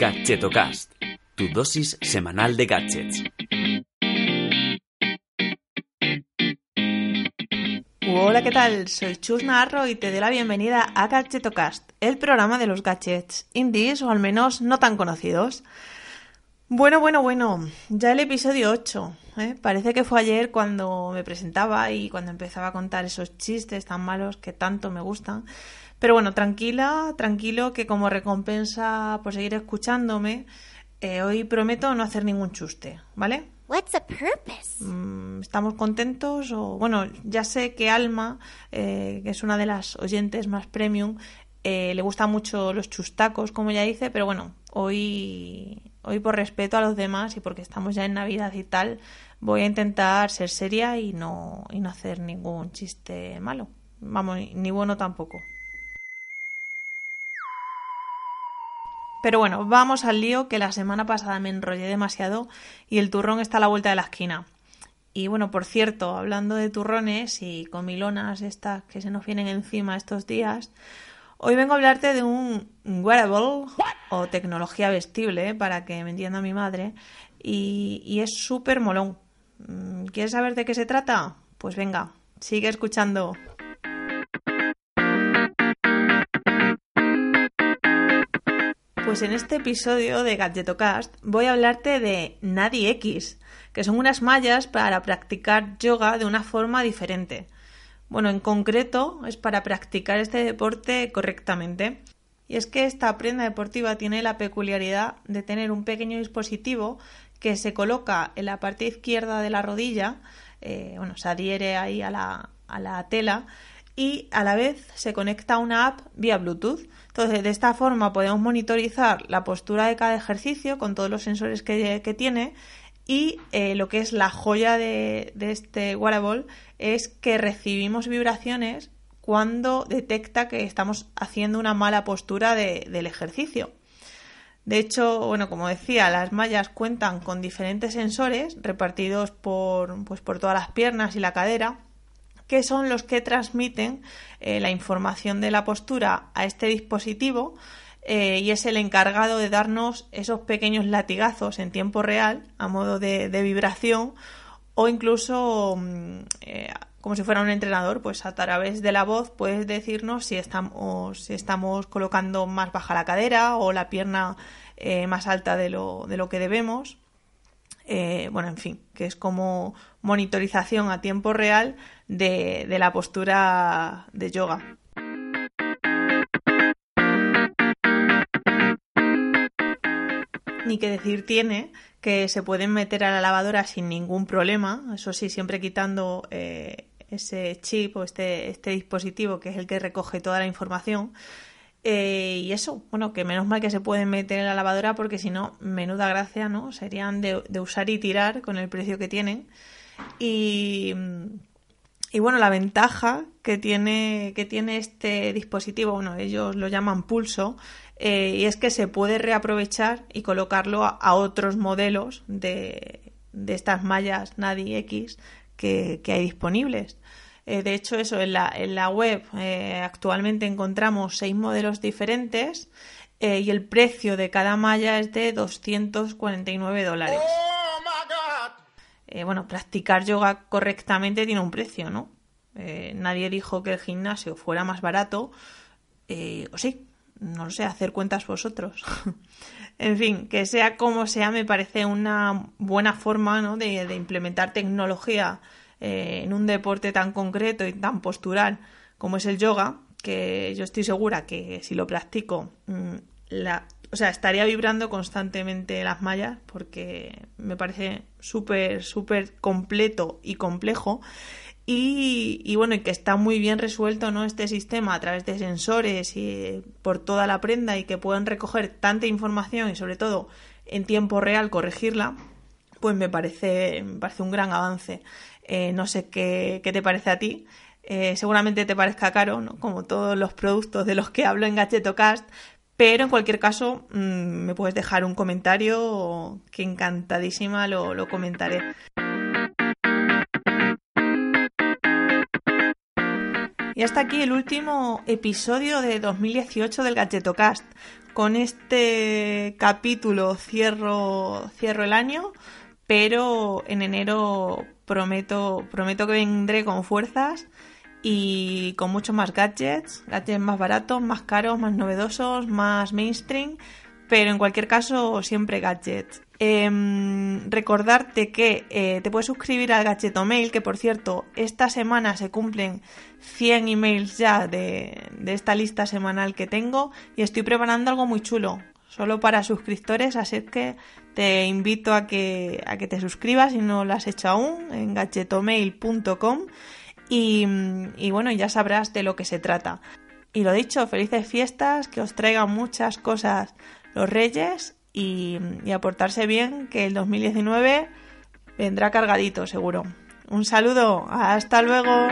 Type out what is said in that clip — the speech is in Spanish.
Gadgetocast, tu dosis semanal de gadgets. Hola, ¿qué tal? Soy Chus Narro y te doy la bienvenida a Gadgetocast, el programa de los gadgets indies o al menos no tan conocidos. Bueno, bueno, bueno, ya el episodio 8. ¿eh? Parece que fue ayer cuando me presentaba y cuando empezaba a contar esos chistes tan malos que tanto me gustan. Pero bueno, tranquila, tranquilo, que como recompensa por seguir escuchándome, eh, hoy prometo no hacer ningún chuste, ¿vale? What's the purpose? Mm, ¿Estamos contentos? O bueno, ya sé que Alma, eh, que es una de las oyentes más premium, eh, le gustan mucho los chustacos, como ya dice, pero bueno, hoy, hoy por respeto a los demás y porque estamos ya en Navidad y tal, voy a intentar ser seria y no, y no hacer ningún chiste malo. Vamos, ni bueno tampoco. Pero bueno, vamos al lío que la semana pasada me enrollé demasiado y el turrón está a la vuelta de la esquina. Y bueno, por cierto, hablando de turrones y comilonas estas que se nos vienen encima estos días, hoy vengo a hablarte de un wearable o tecnología vestible, ¿eh? para que me entienda mi madre, y, y es súper molón. Mm, ¿Quieres saber de qué se trata? Pues venga, sigue escuchando. Pues en este episodio de Gadgetocast voy a hablarte de Nadi X, que son unas mallas para practicar yoga de una forma diferente. Bueno, en concreto es para practicar este deporte correctamente. Y es que esta prenda deportiva tiene la peculiaridad de tener un pequeño dispositivo que se coloca en la parte izquierda de la rodilla, eh, bueno, se adhiere ahí a la, a la tela y a la vez se conecta a una app vía Bluetooth. Entonces, de esta forma podemos monitorizar la postura de cada ejercicio con todos los sensores que, que tiene y eh, lo que es la joya de, este wearable es que recibimos vibraciones cuando detecta que estamos haciendo una mala postura de, del ejercicio. De hecho, bueno, como decía, las mallas cuentan con diferentes sensores repartidos por, pues, por todas las piernas y la cadera que son los que transmiten eh, la información de la postura a este dispositivo eh, y es el encargado de darnos esos pequeños latigazos en tiempo real a modo de, vibración o incluso mm, eh, como si fuera un entrenador, pues a través de la voz puedes decirnos si estamos, si estamos colocando más baja la cadera o la pierna eh, más alta de lo, de lo que debemos. Bueno, en fin, que es como monitorización a tiempo real de la postura de yoga. Ni que decir tiene que se pueden meter a la lavadora sin ningún problema, eso sí, siempre quitando eh, ese chip o este, este dispositivo que es el que recoge toda la información. Eh, y eso, bueno, que menos mal que se pueden meter en la lavadora porque si no, menuda gracia, ¿no? Serían de, de, usar y tirar con el precio que tienen. Y, y bueno, la ventaja que tiene, que tiene este dispositivo, bueno, ellos lo llaman pulso, eh, y es que se puede reaprovechar y colocarlo a, otros modelos de, de, estas mallas NADI X que, hay disponibles. Eh, de hecho, eso en la, en la web eh, actualmente encontramos seis modelos diferentes y el precio de cada malla es de 249 dólares. Oh bueno, practicar yoga correctamente tiene un precio, ¿no? nadie dijo que el gimnasio fuera más barato, o sí, no lo sé, hacer cuentas vosotros. en fin, que sea como sea, me parece una buena forma ¿no? de, implementar tecnología eh, en un deporte tan concreto y tan postural como es el yoga, que yo estoy segura que si lo practico, mmm, la, o sea, estaría vibrando constantemente las mallas porque me parece súper, súper completo y complejo. Y, bueno, y que está muy bien resuelto ¿no? este sistema a través de sensores y por toda la prenda y que pueden recoger tanta información y sobre todo en tiempo real corregirla, pues me parece, me parece un gran avance. Eh, no sé qué, qué, te parece a ti. Eh, seguramente te parezca caro, ¿no? como todos los productos de los que hablo en Gadgetocast, pero en cualquier caso mmm, me puedes dejar un comentario que encantadísima lo, lo Y hasta aquí el último episodio de 2018 del Gadgetocast. Con este capítulo cierro, cierro el año, pero en enero prometo, prometo que vendré con fuerzas y con muchos más gadgets, gadgets más baratos, más caros, más novedosos, más mainstream, pero en cualquier caso siempre gadgets. Em, recordarte que eh, te puedes suscribir al Gadgeto Mail, que por cierto, esta semana se cumplen 100 emails ya de, de esta lista semanal que tengo y estoy preparando algo muy chulo, solo para suscriptores, así que te invito a que, a que te suscribas si no lo has hecho aún en gadgetomail.com y, bueno, ya sabrás de lo que se trata. Y lo dicho, felices fiestas, que os traigan muchas cosas los reyes y, y aportarse bien, que el 2019 vendrá cargadito seguro. Un saludo, hasta luego.